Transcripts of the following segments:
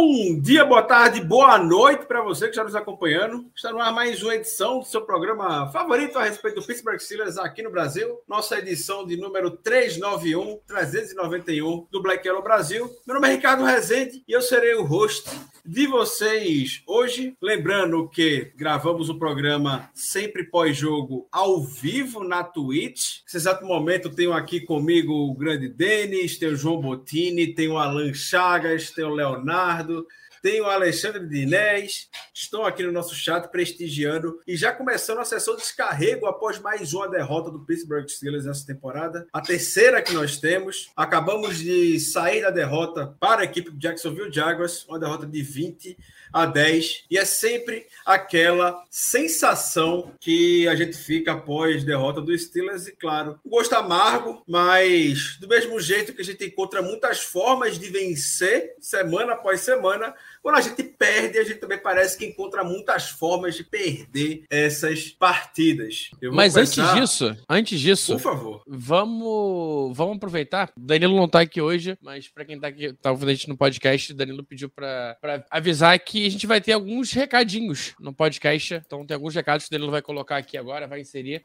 Bom dia, boa tarde, boa noite para você que está nos acompanhando. Está no ar mais uma edição do seu programa favorito a respeito do Pittsburgh Steelers aqui no Brasil. Nossa edição de número 391, 391 do Black Yellow Brasil. Meu nome é Ricardo Rezende e eu serei o host de vocês hoje. Lembrando que gravamos o programa sempre pós-jogo ao vivo na Twitch. Nesse exato momento tenho aqui comigo o grande Denis, tem o João Bottini, tem o Alan Chagas, tem o Leonardo, Ricardo, tem o Alexandre Dinés, estão aqui no nosso chat prestigiando e já começando a sessão de descarrego após mais uma derrota do Pittsburgh Steelers nessa temporada, a terceira que nós temos. Acabamos de sair da derrota para a equipe do Jacksonville Jaguars, uma derrota de 20 a 10, e é sempre aquela sensação que a gente fica após derrota do Steelers, e claro, um gosto amargo, mas do mesmo jeito que a gente encontra muitas formas de vencer semana após semana, quando a gente perde, a gente também parece que encontra muitas formas de perder essas partidas. Mas começar- antes disso, antes disso, por favor. vamos, vamos aproveitar. O Danilo não tá aqui hoje, mas pra quem tá aqui, tá ouvindo a gente no podcast, o Danilo pediu pra avisar que a gente vai ter alguns recadinhos no podcast. Então tem alguns recados que o Danilo vai colocar aqui agora, vai inserir.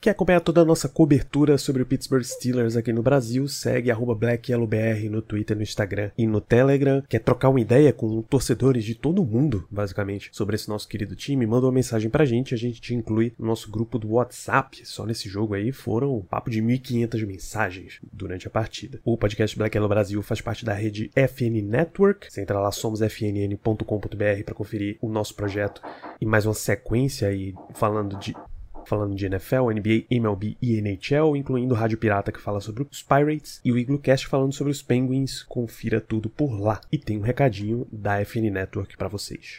Quer acompanhar toda a nossa cobertura sobre o Pittsburgh Steelers aqui no Brasil? Segue BlackYellowBR no Twitter, no Instagram e no Telegram. Quer trocar uma ideia com torcedores de todo mundo, basicamente, sobre esse nosso querido time? Manda uma mensagem pra gente, a gente te inclui no nosso grupo do WhatsApp. Só nesse jogo aí foram um papo de 1.500 mensagens durante a partida. O podcast Black Yellow Brasil faz parte da rede FN Network. Você entra lá, somosfnn.com.br para conferir o nosso projeto e mais uma sequência aí falando de falando de NFL, NBA, MLB e NHL, incluindo o Rádio Pirata que fala sobre os Pirates e o Iglocast falando sobre os Penguins. Confira tudo por lá. E tem um recadinho da FN Network para vocês.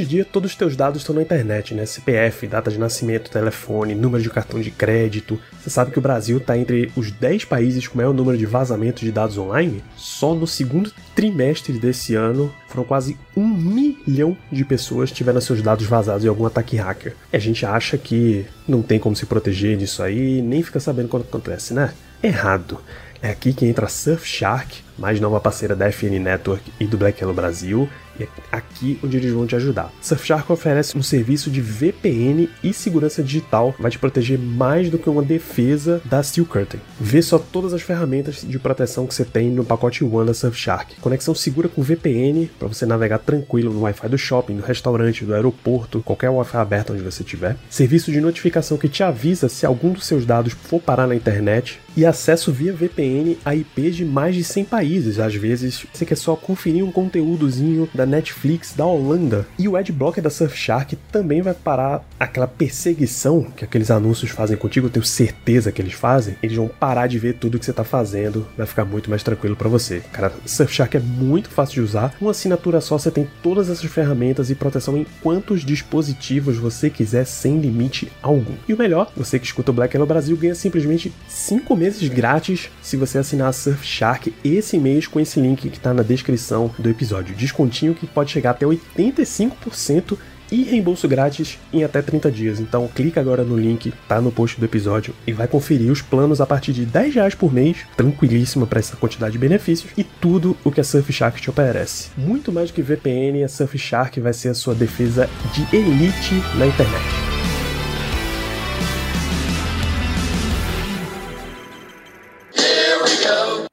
Hoje em dia, todos os teus dados estão na internet, né? CPF, data de nascimento, telefone, número de cartão de crédito. Você sabe que o Brasil está entre os 10 países com maior número de vazamentos de dados online? Só no segundo trimestre desse ano, foram quase um milhão de pessoas tiveram seus dados vazados em algum ataque hacker. E a gente acha que não tem como se proteger disso aí, nem fica sabendo quando acontece, né? Errado. É aqui que entra a Surfshark, mais nova parceira da FN Network e do Black Yellow Brasil, é aqui onde eles vão te ajudar. Surfshark oferece um serviço de VPN e segurança digital, vai te proteger mais do que uma defesa da Steel Curtain. Vê só todas as ferramentas de proteção que você tem no pacote One da Surfshark. Conexão segura com VPN para você navegar tranquilo no Wi-Fi do shopping, do restaurante, do aeroporto, qualquer Wi-Fi aberto onde você estiver. Serviço de notificação que te avisa se algum dos seus dados for parar na internet e acesso via VPN a IPs de mais de 100 países. Às vezes você quer só conferir um conteúdozinho da Netflix da Holanda. E o Adblocker da Surfshark também vai parar aquela perseguição que aqueles anúncios fazem contigo, eu tenho certeza que eles fazem. Eles vão parar de ver tudo que você tá fazendo, vai ficar muito mais tranquilo para você. Cara, Surfshark é muito fácil de usar. Uma assinatura só você tem todas essas ferramentas e proteção em quantos dispositivos você quiser sem limite algum. E o melhor, você que escuta o Black Yellow Brasil ganha simplesmente 5 meses grátis se você assinar a Surfshark esse mês com esse link que tá na descrição do episódio. Descontinho que pode chegar até 85% e reembolso grátis em até 30 dias. Então clica agora no link, tá no post do episódio e vai conferir os planos a partir de 10 reais por mês, tranquilíssima para essa quantidade de benefícios e tudo o que a Surfshark te oferece. Muito mais do que VPN, a Surfshark vai ser a sua defesa de elite na internet.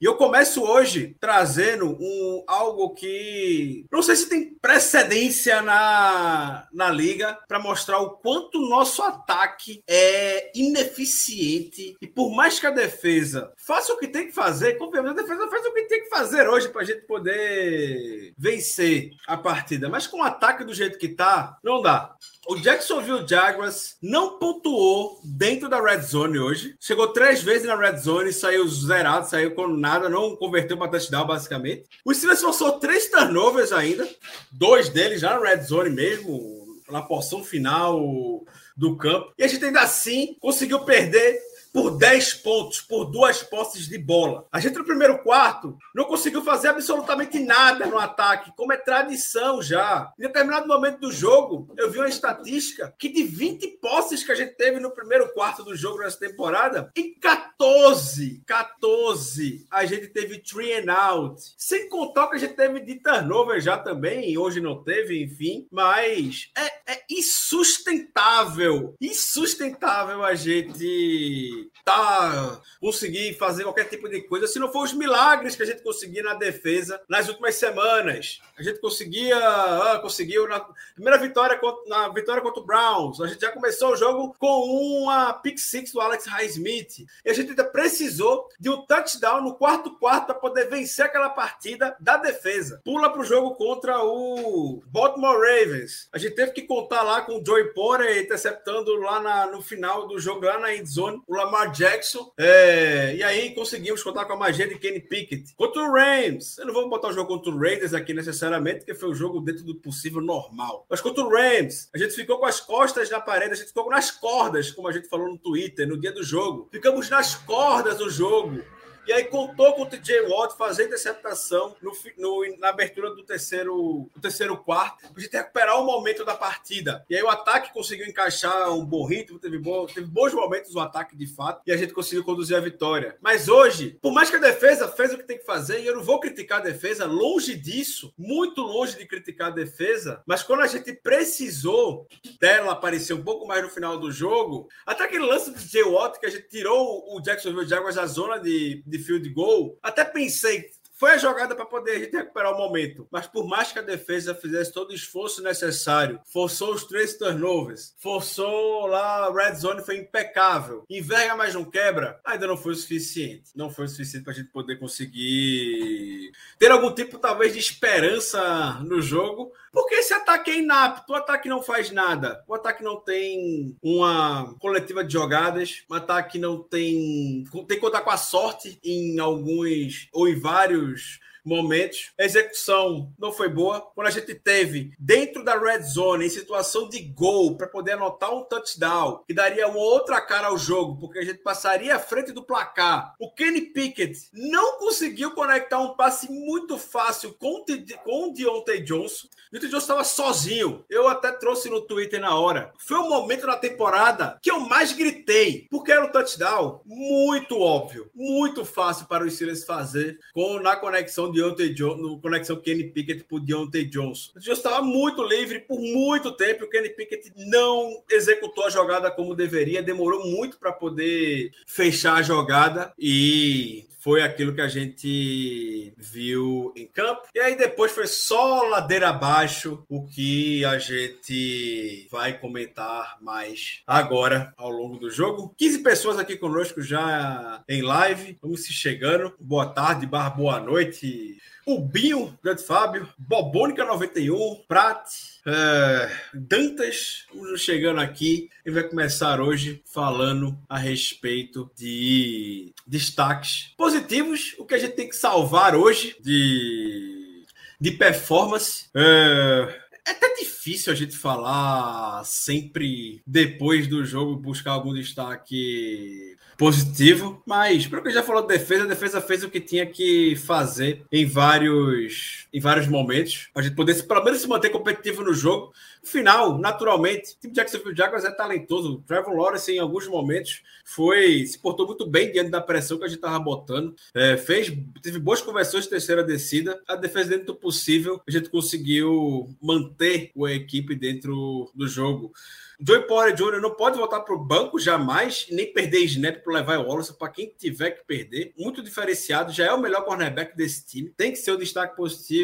E eu começo hoje trazendo um, algo que não sei se tem precedência na, na liga para mostrar o quanto o nosso ataque é ineficiente. E por mais que a defesa faça o que tem que fazer, confiamos, a defesa faz o que tem que fazer hoje para a gente poder vencer a partida. Mas com o ataque do jeito que tá, não dá. O Jacksonville Jaguars não pontuou dentro da red zone hoje. Chegou três vezes na red zone, saiu zerado, saiu com nada, não converteu para touchdown, basicamente. O Steelers forçou três turnovers ainda, dois deles já na red zone mesmo, na porção final do campo. E a gente ainda assim conseguiu perder por 10 pontos, por duas posses de bola. A gente no primeiro quarto não conseguiu fazer absolutamente nada no ataque, como é tradição já. Em determinado momento do jogo, eu vi uma estatística que de 20 posses que a gente teve no primeiro quarto do jogo nessa temporada, em 14, 14, a gente teve three and out. Sem contar que a gente teve de turnover já também, hoje não teve, enfim. Mas é, é insustentável, insustentável a gente tá conseguir fazer qualquer tipo de coisa, se não for os milagres que a gente conseguia na defesa nas últimas semanas. A gente conseguia, ah, conseguiu na primeira vitória na vitória contra o Browns. A gente já começou o jogo com uma pick six do Alex Highsmith. E a gente ainda precisou de um touchdown no quarto quarto para poder vencer aquela partida da defesa. Pula para o jogo contra o Baltimore Ravens. A gente teve que contar lá com o Joey Porter interceptando lá na, no final do jogo, lá na endzone, o Lamar Jackson. É, e aí conseguimos contar com a magia de Kenny Pickett. Contra o Rams. Eu não vou botar o jogo contra o Raiders aqui necessariamente, porque foi um jogo dentro do possível normal. Mas contra o Rams, a gente ficou com as costas na parede, a gente ficou nas cordas, como a gente falou no Twitter, no dia do jogo. Ficamos nas cordas do jogo. E aí contou com o TJ Watt fazer interceptação no, no, na abertura do terceiro, do terceiro quarto, para recuperar o momento da partida. E aí o ataque conseguiu encaixar um bom ritmo, teve, teve bons momentos o ataque de fato, e a gente conseguiu conduzir a vitória. Mas hoje, por mais que a defesa fez o que tem que fazer, e eu não vou criticar a defesa, longe disso, muito longe de criticar a defesa, mas quando a gente precisou dela aparecer um pouco mais no final do jogo, até aquele lance do TJ Watt que a gente tirou o Jacksonville Jaguars da zona de, de field goal, até pensei, foi a jogada para poder a gente recuperar o momento. Mas por mais que a defesa fizesse todo o esforço necessário, forçou os três turnovers, forçou lá a red zone, foi impecável. Enverga, mas não quebra, ainda não foi o suficiente. Não foi o suficiente para a gente poder conseguir ter algum tipo, talvez, de esperança no jogo. Porque esse ataque é inapto, o ataque não faz nada. O ataque não tem uma coletiva de jogadas, o ataque não tem. Tem que contar com a sorte em alguns ou em vários Bruges momentos. A execução não foi boa. Quando a gente teve dentro da red zone, em situação de gol, para poder anotar um touchdown, que daria uma outra cara ao jogo, porque a gente passaria à frente do placar. O Kenny Pickett não conseguiu conectar um passe muito fácil com, o Deontay Johnson. O Deontay Johnson estava sozinho. Eu até trouxe no Twitter na hora. Foi o momento na temporada que eu mais gritei, porque era um touchdown muito óbvio, muito fácil para os Steelers fazer com na conexão de Deontay Jones, no conexão Kenny Pickett por Deontay Johnson. O Jones estava muito livre por muito tempo. O Kenny Pickett não executou a jogada como deveria, demorou muito para poder fechar a jogada e foi aquilo que a gente viu em campo. E aí depois foi só ladeira abaixo o que a gente vai comentar mais agora ao longo do jogo. 15 pessoas aqui conosco já em live. Vamos se chegando. Boa tarde, boa noite. O Binho, grande Fábio, Bobônica 91, Prat, é, Dantas, chegando aqui e vai começar hoje falando a respeito de destaques positivos, o que a gente tem que salvar hoje de, de performance. É, é até difícil a gente falar sempre depois do jogo, buscar algum destaque positivo, mas para que já falou de defesa, a defesa fez o que tinha que fazer em vários em vários momentos, para a gente poder pelo menos se manter competitivo no jogo. Final, naturalmente, o time Jacksonville Jaguars é talentoso. O Trevor Lawrence, em alguns momentos, foi se portou muito bem diante da pressão que a gente estava botando. É, fez, teve boas conversões de terceira descida. A defesa, dentro do possível, a gente conseguiu manter a equipe dentro do jogo. Joey Porter Jr. não pode voltar para o banco jamais, nem perder snap para levar o Wallace para quem tiver que perder. Muito diferenciado, já é o melhor cornerback desse time. Tem que ser o destaque positivo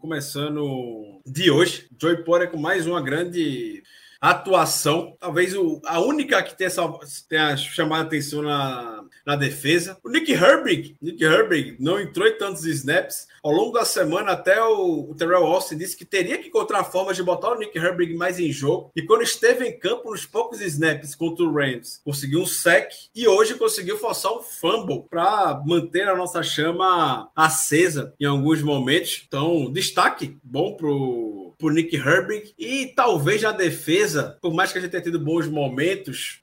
começando de hoje. Joey Porter com mais uma grande atuação, talvez o, a única que tenha, tenha chamado a atenção na, na defesa. O Nick Herbig, Nick Herbig não entrou em tantos snaps. Ao longo da semana, até o, o Terrell Austin disse que teria que encontrar formas de botar o Nick Herbig mais em jogo. E quando esteve em campo, nos poucos snaps contra o Rams, conseguiu um sec e hoje conseguiu forçar um fumble para manter a nossa chama acesa em alguns momentos. Então, destaque bom pro por Nick Herbig e talvez na defesa, por mais que a gente tenha tido bons momentos,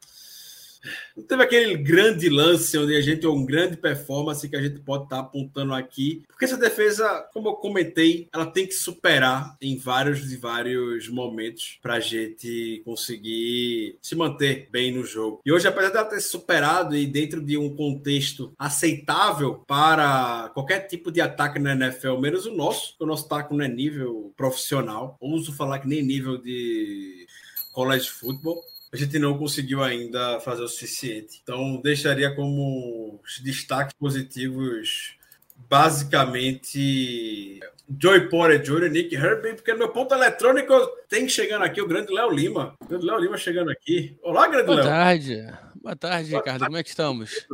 não teve aquele grande lance onde a gente, ou um grande performance que a gente pode estar tá apontando aqui. Porque essa defesa, como eu comentei, ela tem que superar em vários e vários momentos para a gente conseguir se manter bem no jogo. E hoje, apesar dela ter superado e dentro de um contexto aceitável para qualquer tipo de ataque na NFL, menos o nosso, o nosso ataque não é nível profissional. Ouso falar que nem nível de college football a gente não conseguiu ainda fazer o suficiente. Então, deixaria como destaques positivos, basicamente, Joey Porter Jr., Nick Herbie, porque no meu ponto eletrônico tem chegando aqui o grande Léo Lima. O grande Léo Lima chegando aqui. Olá, grande Boa Léo. Boa tarde. Boa tarde, Boa Ricardo. Tarde. Como é que estamos?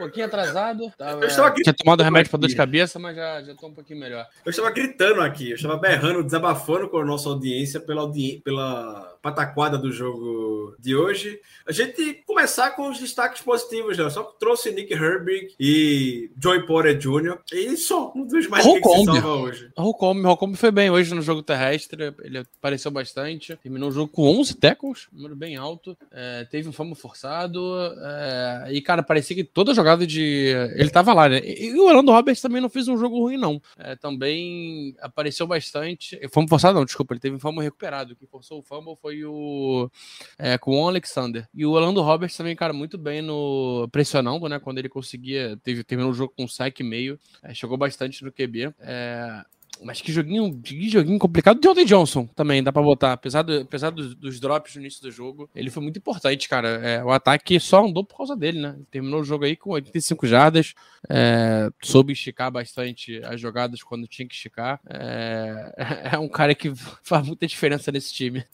pouquinho atrasado. Tava... Eu estava Tinha tomado remédio para dor de cabeça, mas já, já tô um pouquinho melhor. Eu estava gritando aqui, eu estava berrando, desabafando com a nossa audiência pela, audi... pela pataquada do jogo de hoje. A gente começar com os destaques positivos, né? Só trouxe Nick Herbig e Joey Porter Jr. E só um dos mais que se salva hoje. Holcomb, Holcomb foi bem hoje no jogo terrestre, ele apareceu bastante. Terminou o jogo com 11 tackles, número bem alto. É, teve um famo forçado. É, e, cara, parecia que toda jogada de. Ele tava lá, né? E o Orlando Roberts também não fez um jogo ruim, não. É, também apareceu bastante. Fomos forçado, não, desculpa, ele teve um fumble recuperado. Quem forçou o fumble foi o. É, com o Alexander. E o Orlando Roberts também, cara, muito bem no. pressionando, né? Quando ele conseguia. Teve, terminou o jogo com um saque meio. É, chegou bastante no QB. É, mas que joguinho, que joguinho complicado. Deontay Johnson também dá pra botar. Apesar, do, apesar dos, dos, drops no início do jogo, ele foi muito importante, cara. É, o ataque só andou por causa dele, né? Terminou o jogo aí com 85 jardas. É, soube esticar bastante as jogadas quando tinha que esticar. É, é um cara que faz muita diferença nesse time.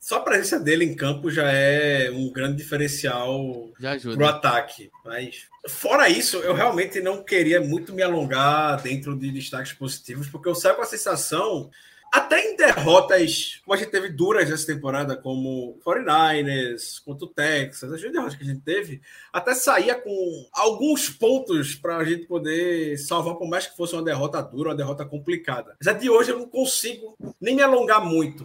Só a presença dele em campo já é um grande diferencial para o ataque. Mas, fora isso, eu realmente não queria muito me alongar dentro de destaques positivos, porque eu saio com a sensação, até em derrotas, como a gente teve duras essa temporada, como 49ers, contra o Texas, as derrotas que a gente teve, até saía com alguns pontos para a gente poder salvar, por mais que fosse uma derrota dura, uma derrota complicada. Mas a de hoje eu não consigo nem me alongar muito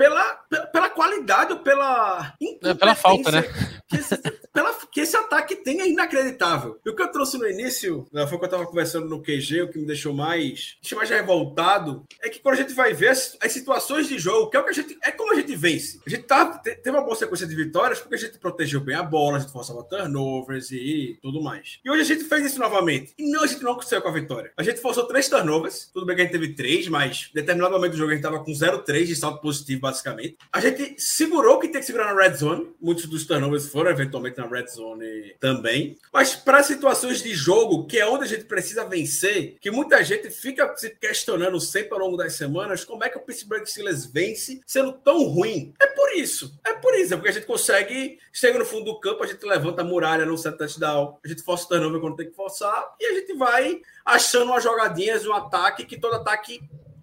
pela, pela qualidade ou pela é, pela falta, né? Que esse, pela, que esse ataque tem é inacreditável. E o que eu trouxe no início, né, foi que eu estava conversando no QG, o que me deixou mais, mais revoltado, é que quando a gente vai ver as, as, situações de jogo, que é o que a gente. É como a gente vence. A gente tá, teve uma boa sequência de vitórias porque a gente protegeu bem a bola, a gente forçava turnovers e tudo mais. E hoje a gente fez isso novamente. E não, a gente não conseguiu com a vitória. A gente forçou três turnovers. Tudo bem que a gente teve três, mas em determinado momento do jogo a gente estava com 0-3 de salto positivo basicamente. A gente segurou o que tem que segurar na red zone. Muitos dos turnovers foram eventualmente na red zone também. Mas para situações de jogo, que é onde a gente precisa vencer, que muita gente fica se questionando sempre ao longo das semanas, como é que o Pittsburgh Steelers vence sendo tão ruim? É por isso. É por isso. É porque a gente consegue, chega no fundo do campo, a gente levanta a muralha no set touchdown, a gente força o turnover quando tem que forçar, e a gente vai achando umas jogadinhas, um ataque que todo ataque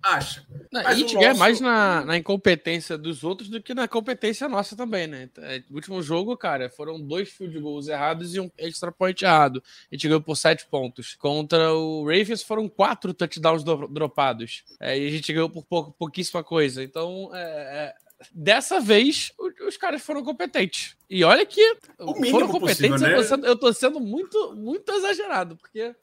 acha. Não, a gente ganha mais na, na, incompetência dos outros do que na competência nossa também, né? É, no último jogo, cara, foram dois field goals errados e um extra point errado. A gente ganhou por sete pontos. Contra o Ravens foram quatro touchdowns do, dropados. É, e a gente ganhou por pouco, pouquíssima coisa. Então, é, é dessa vez os caras foram competentes. E olha que o foram competentes, possível, né? eu, tô sendo, eu tô sendo muito, muito exagerado, porque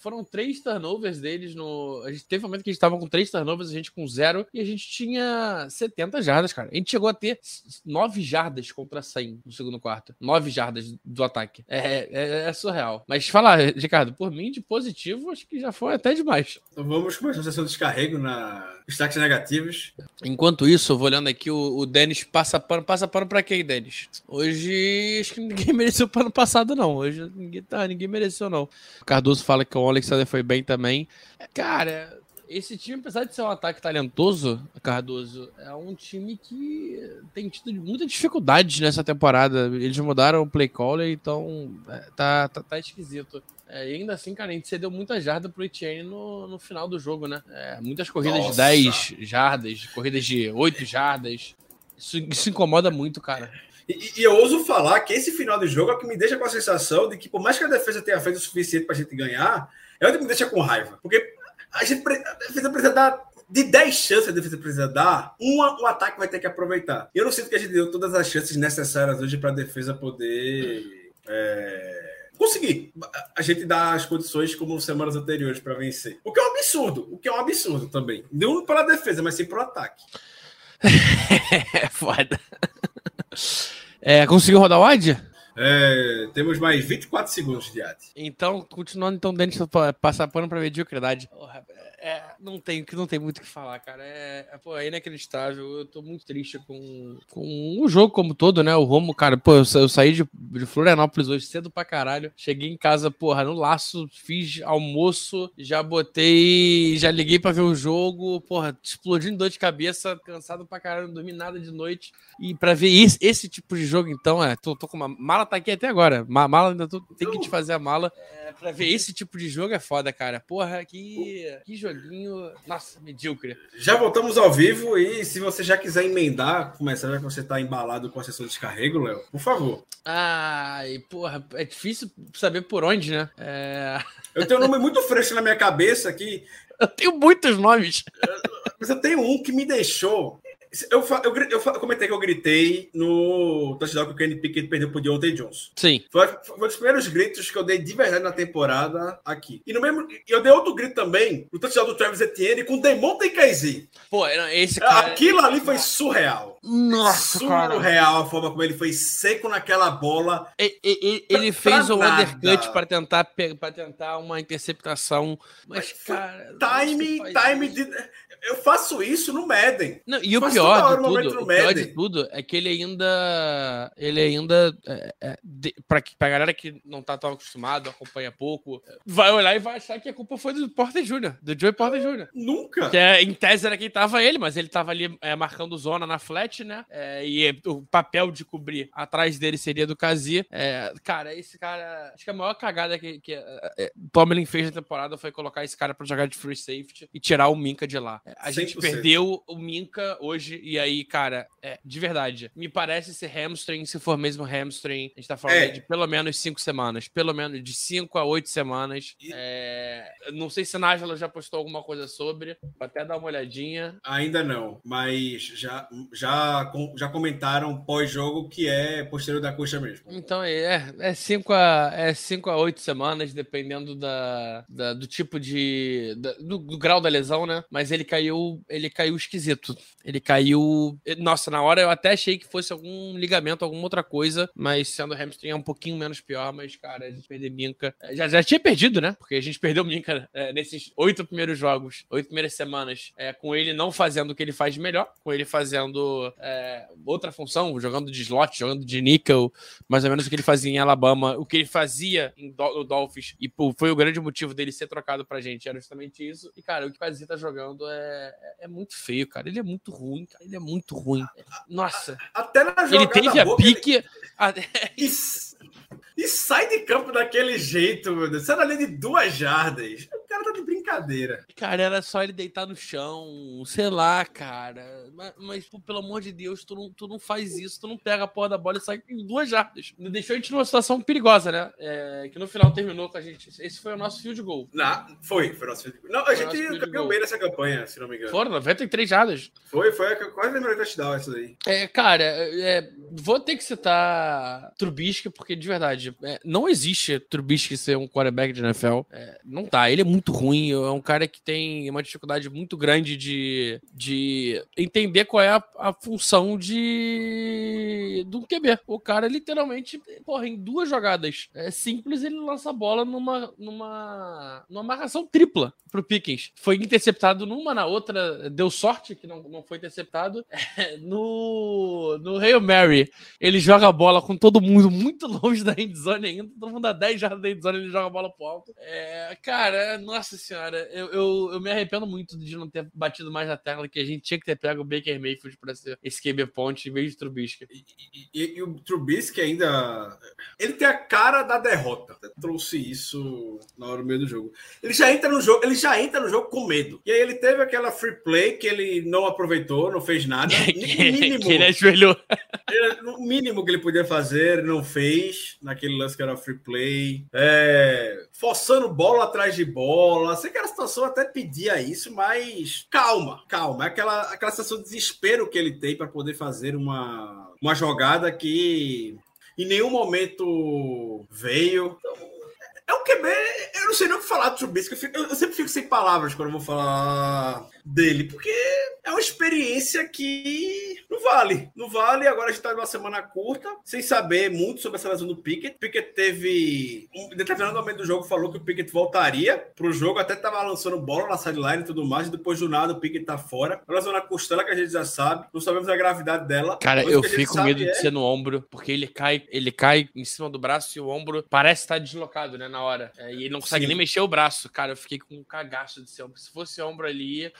foram três turnovers deles no. A gente teve um momento que a gente tava com três turnovers, a gente com zero, e a gente tinha 70 jardas, cara. A gente chegou a ter nove jardas contra 100 no segundo quarto. Nove jardas do ataque. É, é, é surreal. Mas fala, Ricardo, por mim, de positivo, acho que já foi até demais. Então vamos começar a sessão de descarrego na destaques negativos. Enquanto isso, eu vou olhando aqui, o, o Denis passa pano. Passa pano pra quem, Denis? Hoje, acho que ninguém mereceu pano passado, não. Hoje ninguém, tá, ninguém mereceu, não. O Cardoso fala que o Alexander foi bem também. Cara, esse time, apesar de ser um ataque talentoso, Cardoso, é um time que tem tido muita dificuldade nessa temporada. Eles mudaram o play caller, então é, tá, tá, tá esquisito. É, e ainda assim, cara, a gente cedeu muita jarda pro Etienne no, no final do jogo, né? É, muitas corridas Nossa. de 10 jardas, corridas de 8 jardas. Isso, isso incomoda muito, cara. E, e, eu ouso falar que esse final de jogo é o que me deixa com a sensação de que, por mais que a defesa tenha feito o suficiente pra gente ganhar, é o que me deixa com raiva. Porque a, gente, a defesa precisa dar. De 10 chances a defesa precisa dar, uma o ataque vai ter que aproveitar. Eu não sinto que a gente deu todas as chances necessárias hoje para a defesa poder. É conseguir a gente dar as condições como semanas anteriores para vencer. O que é um absurdo, o que é um absurdo também. Não para a defesa, mas sim para o ataque. é foda. É, conseguiu rodar o ad? É, temos mais 24 segundos de ad. Então, continuando então dentro passar pano para mediocridade. Porra, é, não tem, não tem muito o que falar, cara. É, é, pô, é inacreditável. Eu tô muito triste com, com o jogo como todo, né? O Romo, cara, pô, eu, eu saí de, de, Florianópolis hoje cedo pra caralho. Cheguei em casa, porra, no laço, fiz almoço, já botei, já liguei pra ver o jogo, porra, explodindo dor de cabeça, cansado pra caralho, não dormi nada de noite. E pra ver esse, esse tipo de jogo, então, é, tô, tô com uma mala tá aqui até agora. Mala ainda tô, tem que te fazer a mala. É, pra ver esse tipo de jogo é foda, cara. Porra, que, que jogo joguinho, nossa, medíocre. Já voltamos ao vivo e se você já quiser emendar, começar já que você tá embalado com a sessão de descarrego, Léo, por favor. Ai, porra, é difícil saber por onde, né? É... Eu tenho um nome muito fresco na minha cabeça aqui. Eu tenho muitos nomes. Mas eu tenho um que me deixou eu, eu, eu, eu, comentei que eu gritei no touchdown que o Kenny Pickett perdeu pro Deontay Johnson. Sim. Foi, foi um dos primeiros gritos que eu dei de verdade na temporada aqui. E no mesmo. Eu dei outro grito também no touchdown do Travis Etienne com Demonte Casey. Pô, esse cara. Aquilo ali foi surreal. Nossa, surreal cara. a forma como ele foi seco naquela bola. Ele, ele, ele fez um undercut para tentar, para tentar uma interceptação. Mas, mas cara. Time, time de eu faço isso no Madden. Não, e o pior, de tudo, o pior de tudo é que ele ainda. Ele ainda. É, é, de, pra, pra galera que não tá tão acostumado, acompanha pouco, vai olhar e vai achar que a culpa foi do Porter Jr., do Joey Porter Jr. Nunca! Que é, em tese era quem tava ele, mas ele tava ali é, marcando zona na flat, né? É, e o papel de cobrir atrás dele seria do Kazi. É, cara, esse cara. Acho que a maior cagada que, que é, Tomlin fez na temporada foi colocar esse cara pra jogar de free safety e tirar o Minka de lá. A 100%. gente perdeu o Minka hoje, e aí, cara, é, de verdade, me parece ser hamstring, se for mesmo hamstring, a gente tá falando é. de pelo menos cinco semanas, pelo menos de cinco a oito semanas. E... É, não sei se a Nájila já postou alguma coisa sobre, vou até dar uma olhadinha. Ainda não, mas já, já, já comentaram pós-jogo que é posterior da coxa mesmo. Então é, é cinco a, é cinco a oito semanas, dependendo da, da do tipo de. Da, do, do grau da lesão, né? Mas ele caiu caiu, ele caiu esquisito. Ele caiu. Nossa, na hora eu até achei que fosse algum ligamento, alguma outra coisa, mas sendo hamstring é um pouquinho menos pior. Mas, cara, a gente perder Minca. É, já, já tinha perdido, né? Porque a gente perdeu Minca é, nesses oito primeiros jogos, oito primeiras semanas, é, com ele não fazendo o que ele faz de melhor, com ele fazendo é, outra função, jogando de slot, jogando de nickel, mais ou menos o que ele fazia em Alabama, o que ele fazia em Do no Dolphins, e pô, foi o grande motivo dele ser trocado pra gente, era justamente isso. E, cara, o que o Kazi tá jogando é é, é, muito feio, cara. Ele é muito ruim, cara. Ele é muito ruim. Nossa. Até na Ele teve a pique. Ele... E, e, sai de campo daquele jeito, meu Deus. Sai ali de duas jardas. O cara tá de brincadeira. Cara, era só ele deitar no chão, sei lá, cara. Mas, mas pô, pelo amor de Deus, tu não, tu não faz isso, tu não pega a porra da bola e sai em duas jardas. Deixou a gente numa situação perigosa, né? É, que no final terminou com a gente. Esse foi o nosso field goal. Na, foi, foi o nosso field goal. Não, a gente campeou bem nessa campanha, se não me engano. Foram 93 jardas. Foi, foi. Quase lembrei touchdown isso daí. É, cara, é, vou ter que citar Trubisky, porque de verdade, é, não existe Trubisky ser um quarterback de NFL. É, não tá, ele é muito ruim, é um cara que tem uma dificuldade muito grande de, de entender qual é a, a função de do QB. O cara literalmente, porra, em duas jogadas é, simples, ele lança a bola numa, numa, numa marcação tripla pro Pickens. Foi interceptado numa, na outra, deu sorte que não, não foi interceptado. É, no, no Hail Mary, ele joga a bola com todo mundo muito longe da endzone ainda, todo mundo a 10 jardas da endzone, ele joga a bola pro alto. É, cara, nossa senhora, eu, eu, eu, me arrependo muito de não ter batido mais na tecla que a gente tinha que ter pego o Baker Mayfield pra ser esse QB ponte em vez de Trubisky. E, e, e, o Trubisky ainda. Ele tem a cara da derrota. Trouxe isso na hora do meio do jogo. Ele já entra no jogo, ele já entra no jogo com medo. E aí ele teve aquela free play que ele não aproveitou, não fez nada. mínimo, que ele ajoelhou. o mínimo que ele podia fazer, não fez. Naquele lance que era free play. É, forçando bola atrás de bola. Sei que era situação até pedia isso, mas calma, calma. É aquela, aquela sensação de desespero que ele tem para poder fazer uma, uma jogada que em nenhum momento veio. Então, é um QB, eu não sei nem o que falar do Trubisky. Eu, eu, sempre fico sem palavras quando eu vou falar dele, porque é uma experiência que não vale. Não vale. Agora a gente tá numa semana curta, sem saber muito sobre essa lesão do Pickett. Pickett teve. Um determinado momento do jogo falou que o Pickett voltaria pro jogo, até tava lançando bola na sideline e tudo mais, e depois do nada o Pickett tá fora. A lesão na costela que a gente já sabe, não sabemos a gravidade dela. Cara, eu fico com medo é... de ser no ombro, porque ele cai, ele cai em cima do braço e o ombro parece estar deslocado, né, na hora. É, e ele não consegue Sim. nem mexer o braço. Cara, eu fiquei com um cagaço de ombro. Se fosse ombro ali,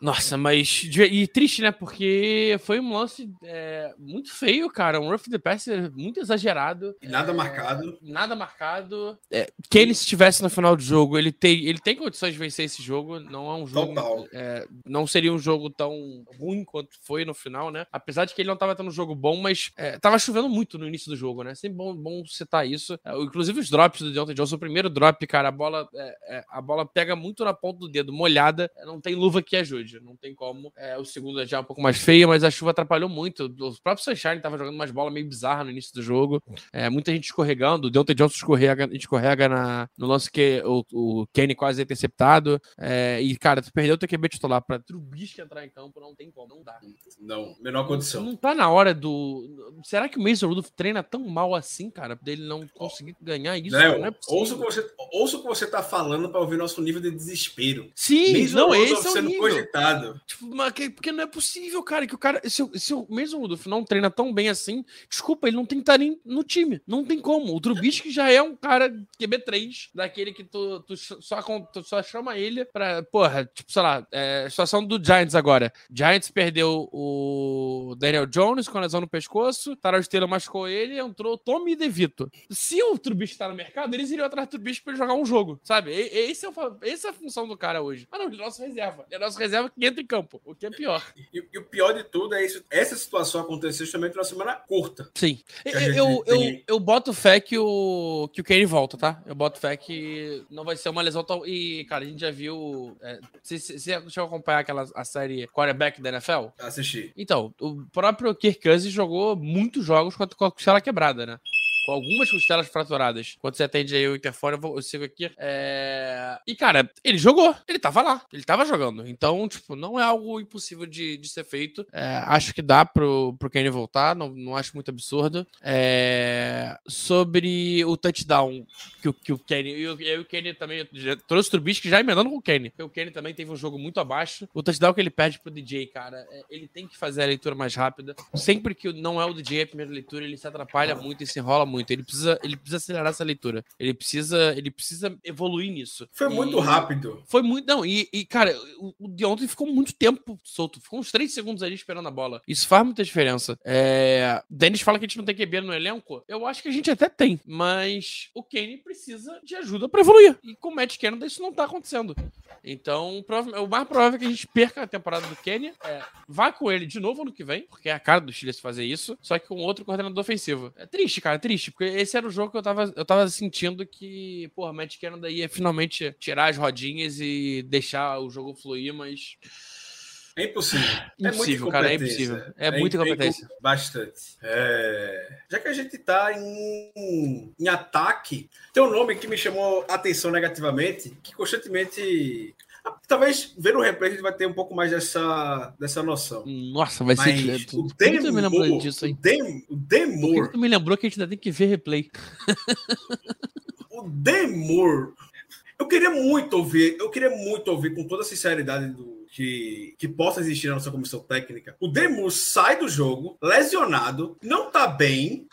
nossa, mas. E triste, né? Porque foi um lance é, muito feio, cara. Um rough the passer muito exagerado. E nada é, marcado. Nada marcado. É, se estivesse no final do jogo, ele tem, ele tem condições de vencer esse jogo. Não é um jogo. É, não seria um jogo tão ruim quanto foi no final, né? Apesar de que ele não tava tendo um jogo bom, mas é, tava chovendo muito no início do jogo, né? Sempre bom, bom citar isso. É, inclusive os drops do Deontay Johnson, o primeiro drop, cara, a bola, é, a bola pega muito na ponta do dedo, molhada. Não tem luva que ajude. Não tem como. É, o segundo já é um pouco mais feio, mas a chuva atrapalhou muito. O próprio Sunshine tava jogando umas bolas meio bizarras no início do jogo. É, muita gente escorregando. O Deontay Johnson escorrega, escorrega na, no lance que o, o Kenny quase é interceptado. É, e, cara, tu perdeu o teu QB titular pra Trubisky entrar em campo, não tem como. Não dá. Não, menor condição. Não, não tá na hora do. Será que o Mason Rudolph treina tão mal assim, cara, dele não conseguir ganhar isso? Léo, não é ouça, o que você, ouça o que você tá falando pra ouvir nosso nível de desespero. Sim, Mason não, Rudolph esse é o nível. Tipo, mas que, porque não é possível, cara, que o cara. Se, se o mesmo Rudolph não treina tão bem assim, desculpa, ele não tem que estar nem no time. Não tem como. O Trubisky já é um cara QB3, daquele que tu, tu, só, tu só chama ele pra. Porra, tipo, sei lá, é, situação do Giants agora. Giants perdeu o Daniel Jones com a lesão no pescoço, Tarot Taylor machucou ele, entrou Tommy DeVito. Se o Trubisky tá no mercado, eles iriam atrás do Trubisky pra ele jogar um jogo, sabe? Esse é o, essa é a função do cara hoje. Ah, não, ele é nosso reserva. Ele é nosso reserva que entra em campo, o que é pior. E, e o pior de tudo é isso. Essa situação aconteceu justamente numa semana curta. Sim. Eu, eu, eu, eu, boto fé que o, que o Kane volta, tá? Eu boto fé que não vai ser uma lesão tão. E, cara, a gente já viu. É, você, você chegou a acompanhar aquela a série quarterback da NFL? Assisti. Então, o próprio Kirk Cousins jogou muitos jogos com a costela quebrada, né? Com algumas costelas fraturadas. Quando você atende aí o interfone, eu, eu sigo aqui. É... E, cara, ele jogou. Ele tava lá. Ele tava jogando. Então, tipo, não é algo impossível de, de ser feito. É, acho que dá pro, pro Kenny voltar. Não, não acho muito absurdo. É... Sobre o touchdown que, que o Kenny... Eu, eu o Kenny também... Trouxe o Trubisky já emendando com o Kenny. Porque o Kenny também teve um jogo muito abaixo. O touchdown que ele perde pro DJ, cara, é, ele tem que fazer a leitura mais rápida. Sempre que não é o DJ a primeira leitura, ele se atrapalha muito e se enrola muito muito. Ele precisa, ele precisa acelerar essa leitura. Ele precisa, ele precisa evoluir nisso. Foi E- muito rápido. Foi muito. Não, e, e, cara, o, o de ontem ficou muito tempo solto. Ficou uns 3 segundos ali esperando a bola. Isso faz muita diferença. É... Denis fala que a gente não tem QB no elenco. Eu acho que a gente até tem. Mas o Kane precisa de ajuda pra evoluir. E com o Matt Canada isso não tá acontecendo. Então, o mais provável é que a gente perca a temporada do Kenny. É, vá com ele de novo ano que vem, porque é a cara do Chile se fazer isso, só que com outro coordenador ofensivo. É triste, cara, é triste, porque esse era o jogo que eu tava, eu tava sentindo que, porra, Matt Canada ia finalmente tirar as rodinhas e deixar o jogo fluir, mas. É impossível. Impossível, cara, é impossível. É muita incompetência. Bastante. É, Já que a gente tá em... em ataque, tem um nome que me chamou a atenção negativamente, que constantemente. Talvez vendo o replay a gente vai ter um pouco mais dessa, dessa noção. Nossa, vai Mas ser. Tu, o que tu me lembrou Demor, disso o Demor, tu me lembrou que a gente ainda tem que ver replay? o Demor, eu queria muito ouvir, eu queria muito ouvir com toda a sinceridade do, que, que possa existir na nossa comissão técnica. O Demor sai do jogo, lesionado, não tá bem.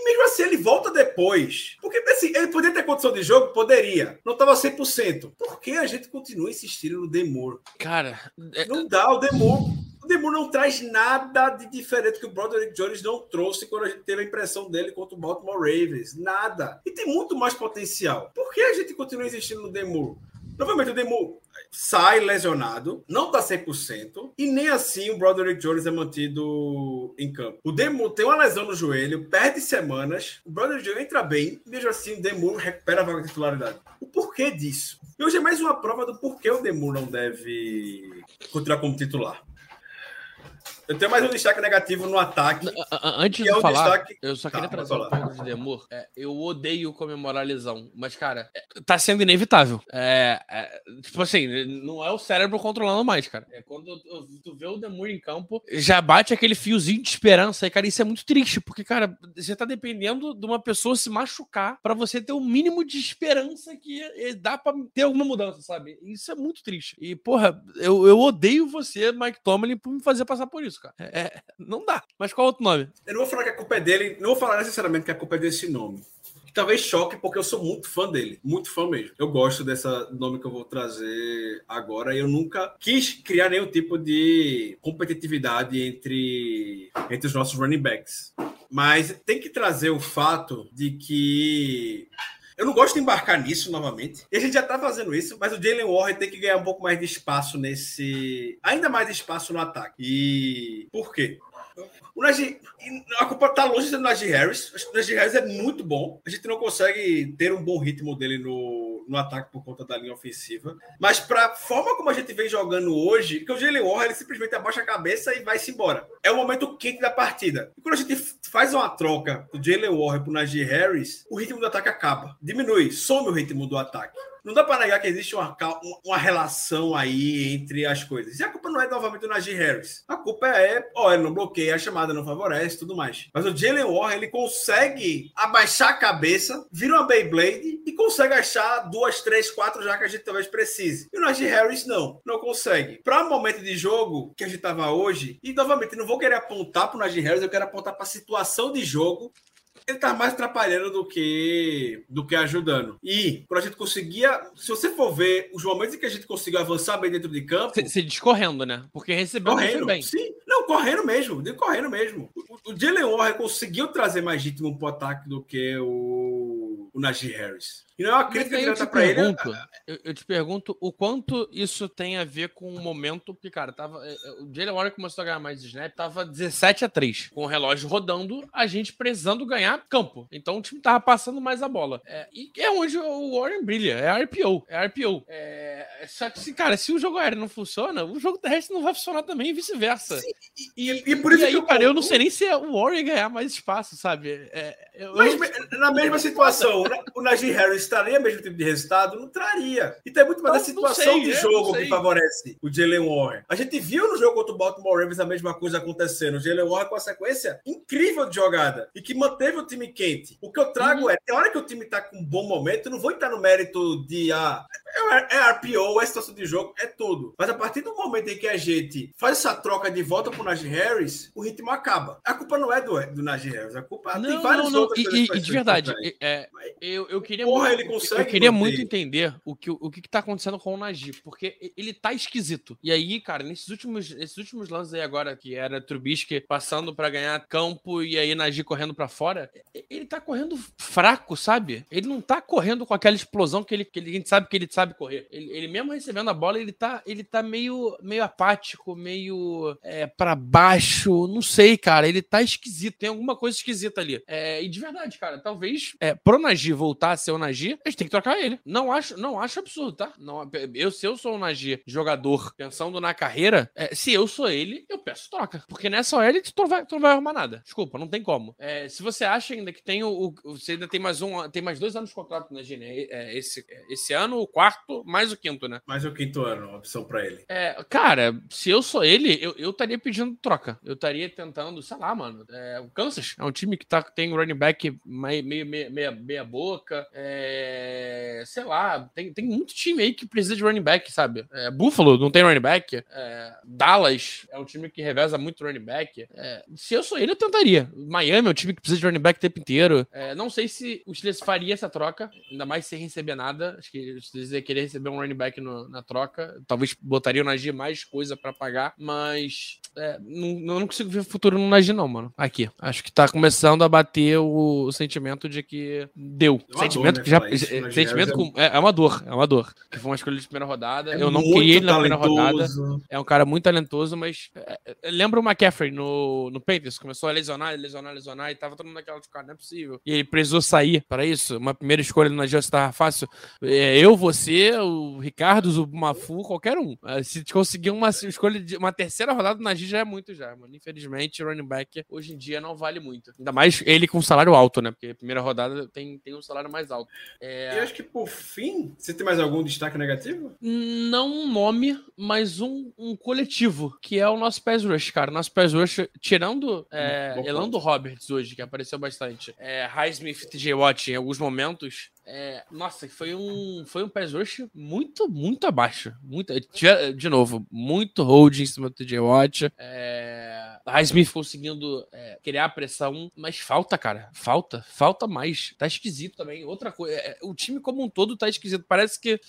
E mesmo assim ele volta depois. Porque assim, ele poderia ter condição de jogo? Poderia. Não tava 100%. Por que a gente continua insistindo no Demor? Cara, é- Não dá, o Demor. O Demor não traz nada de diferente que o Broderick Jones não trouxe quando a gente teve a impressão dele contra o Baltimore Ravens. Nada. E tem muito mais potencial. Por que a gente continua insistindo no Demor? Novamente, o Demor sai lesionado, não tá 100%, e nem assim o Broderick Jones é mantido em campo. O Demor tem uma lesão no joelho, perde semanas, o Broderick Jones entra bem, e mesmo assim o Demor recupera a vaga de titularidade. O porquê disso? E hoje é mais uma prova do porquê o Demor não deve continuar como titular. Eu tenho mais um destaque negativo no ataque. antes de é falar, destaque- eu só Tá, queria pode trazer um ponto de Demor. É, eu odeio comemorar a lesão, mas, cara, é, tá sendo inevitável. É, é, tipo assim, não é o cérebro controlando mais, cara. É quando tu, vê o Demor em campo, já bate aquele fiozinho de esperança. E, cara, isso é muito triste, porque, cara, você tá dependendo de uma pessoa se machucar pra você ter o mínimo de esperança que eh, dá pra ter alguma mudança, sabe? Isso é muito triste. E, porra, eu, eu odeio você, Mike Tomlin, por me fazer passar por isso, cara. É, é, não dá. Mas qual outro nome? Eu não vou falar que a culpa é dele, não vou falar necessariamente que a culpa é desse nome. Talvez choque, porque eu sou muito fã dele. Muito fã mesmo. Eu gosto dessa nome que eu vou trazer agora. Eu nunca quis criar nenhum tipo de competitividade entre, entre os nossos running backs. Mas tem que trazer o fato de que. Eu não gosto de embarcar nisso novamente. E a gente já tá fazendo isso, mas o Jalen Warren tem que ganhar um pouco mais de espaço nesse. Ainda mais espaço no ataque. E. Por quê? O Najee, a culpa tá longe do Najee Harris. O Najee Harris é muito bom. A gente não consegue ter um bom ritmo dele no, no ataque por conta da linha ofensiva. Mas para forma como a gente vem jogando hoje, que o Jalen Warren ele simplesmente abaixa a cabeça e vai-se embora. É o momento quente da partida. E quando a gente faz uma troca do Jalen Warren pro Najee Harris, o ritmo do ataque acaba. Diminui, some o ritmo do ataque. Não dá para negar que existe uma, uma relação aí entre as coisas. E a culpa não é novamente do Najee Harris. A culpa é, ó, ele não bloqueia, a chamada não favorece, tudo mais. Mas o Jalen Warren, ele consegue abaixar a cabeça, vira uma Beyblade e consegue achar duas, três, quatro já que a gente talvez precise. E o Najee Harris não, não consegue. Para o momento de jogo que a gente tava hoje, e novamente, não vou querer apontar pro Najee Harris, eu quero apontar para a situação de jogo ele tá mais atrapalhando do que do que ajudando. E quando a gente conseguia, se você for ver os momentos em que a gente conseguiu avançar bem dentro de campo, Se, se discorrendo, né? Porque recebeu correndo, bem. sim, não correndo mesmo, correndo mesmo. O, o Jalen Warren conseguiu trazer mais ritmo pro ataque do que o, o Najee Harris. E não é uma crítica direta te para ele. pergunto, eu, eu te pergunto o quanto isso tem a ver com o momento, porque, cara, tava, é, é, o Jalen Warren começou a ganhar mais snap, tava 17 a 3 com o relógio rodando, a gente precisando ganhar campo. Então o time tava passando mais a bola. É, e é onde o Warren brilha, é RPO, é RPO. É, só que, se, cara, se o jogo aéreo não funciona, o jogo terrestre não vai funcionar também e vice-versa. E, E por isso e aí, que eu cara, eu não sei nem se é o Warren ganhar mais espaço, sabe? É, eu- Mas eu- na mesma situação, né, o Najee Harris traria o mesmo tipo de resultado? Não traria. Então é muito mais Não, a situação sei, de é, jogo que favorece o Jalen Warren. A gente viu no jogo contra o Baltimore Ravens a mesma coisa acontecendo. O Jalen Warren com a sequência incrível de jogada e que manteve o time quente. O que eu trago Uhum. é, tem hora que o time tá com um bom momento, eu não vou entrar no mérito de, ah, É, é RPO, é situação de jogo, é tudo. Mas a partir do momento em que a gente faz essa troca de volta pro Najee Harris, o ritmo acaba. A culpa não é do, do Najee Harris, a culpa Não, tem várias não, não. outras E, e- de verdade, faz. é, eu, eu queria Porra, muito, ele consegue eu queria manter. muito entender o que, o que que tá acontecendo com o Najee, porque ele tá esquisito. E aí, cara, nesses últimos, nesses últimos lances aí agora, que era Trubisky passando pra ganhar campo e aí Najee correndo pra fora, ele tá correndo fraco, sabe? Ele não tá correndo com aquela explosão que ele, que ele- a gente sabe que ele sabe correr. Ele, ele mesmo recebendo a bola, ele tá, ele tá meio, meio apático, meio é, para baixo, não sei, cara. Ele tá esquisito, tem alguma coisa esquisita ali. É, e de verdade, cara, talvez é, pro Najee voltar a ser o Najee, a gente tem que trocar ele. Não acho, não acho absurdo, tá? Não, eu, se eu sou o Najee jogador pensando na carreira, é, se eu sou ele, eu peço troca. Porque nessa hora tu não vai, tu não vai arrumar nada. Desculpa, não tem como. É, se você acha ainda que tem o, o- Você ainda tem mais um. Tem mais dois anos de contrato, né, Gene? É, esse, esse ano, o quarto, mais o quinto, né? Mais o quinto ano, opção pra ele. É, cara, se eu sou ele, eu, eu estaria pedindo troca. Eu estaria tentando, sei lá, mano. É, o Kansas é um time que tá, tem um running back meio, meio, meia, meia, meia boca. É, sei lá, tem, tem muito time aí que precisa de running back, sabe? É, Buffalo não tem running back. É, Dallas é um time que reveza muito running back. É, se eu sou ele, eu tentaria. Miami é um time que precisa de running back o tempo inteiro. É, não sei se o Steelers faria essa troca, ainda mais sem receber nada. Acho que o Steelers ia querer receber um running back no- na troca. Talvez botaria o Najee mais coisa pra pagar, mas é, não, eu não consigo ver futuro no Najee, não, mano. Aqui. Acho que tá começando a bater o, o sentimento de que deu. É uma sentimento né, que já. É, sentimento Harris com, é, é uma dor, é uma dor. Que foi uma escolha de primeira rodada. É eu não queria ele na primeira rodada. É um cara muito talentoso, mas é, é, lembra o McCaffrey no, no Panthers, começou a lesionar, lesionar, lesionar, e tava todo mundo naquela de cara, não é possível. E ele precisou sair para isso. Uma primeira escolha no Agência tava fácil. É, eu, você, o Ricardo, o Mafu, qualquer um. É, se conseguir uma escolha de uma terceira rodada na G já é muito já, mano. Infelizmente, o running back hoje em dia não vale muito. Ainda mais ele com salário alto, né? Porque a primeira rodada tem, tem um salário mais alto. É, E eu acho que por fim, você tem mais algum destaque negativo? não um nome, mas um, um coletivo, que é o nosso pass rush, cara. Nosso pass rush, tirando é, Bom Elando Roberts hoje, que apareceu bastante, é, Highsmith TJ Watt em alguns momentos, é, nossa, foi um, foi um pass rush muito, muito abaixo. Muito, de, de novo, muito hold em cima do TJ Watt. É, Highsmith conseguindo é, criar pressão, mas falta, cara. Falta, falta mais. Tá esquisito também. Outra coisa, é, o time como um todo tá esquisito. Parece que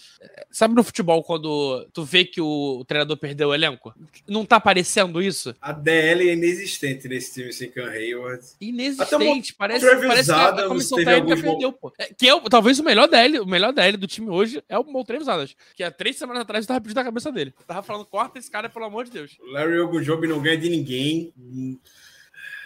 Sabe no futebol quando tu vê que o, o treinador perdeu o elenco? Não tá aparecendo isso? A DL é inexistente nesse time sem Cam Hayward. Inexistente. Parece, parece que a, a comissão técnica perdeu, pô. É, que é o- talvez o melhor DL, o melhor DL do time hoje é o Mo Travis Adams, que há três semanas atrás eu tava pedindo a cabeça dele. Eu tava falando, corta esse cara, pelo amor de Deus. Larry Ogunjobi não ganha de ninguém. 嗯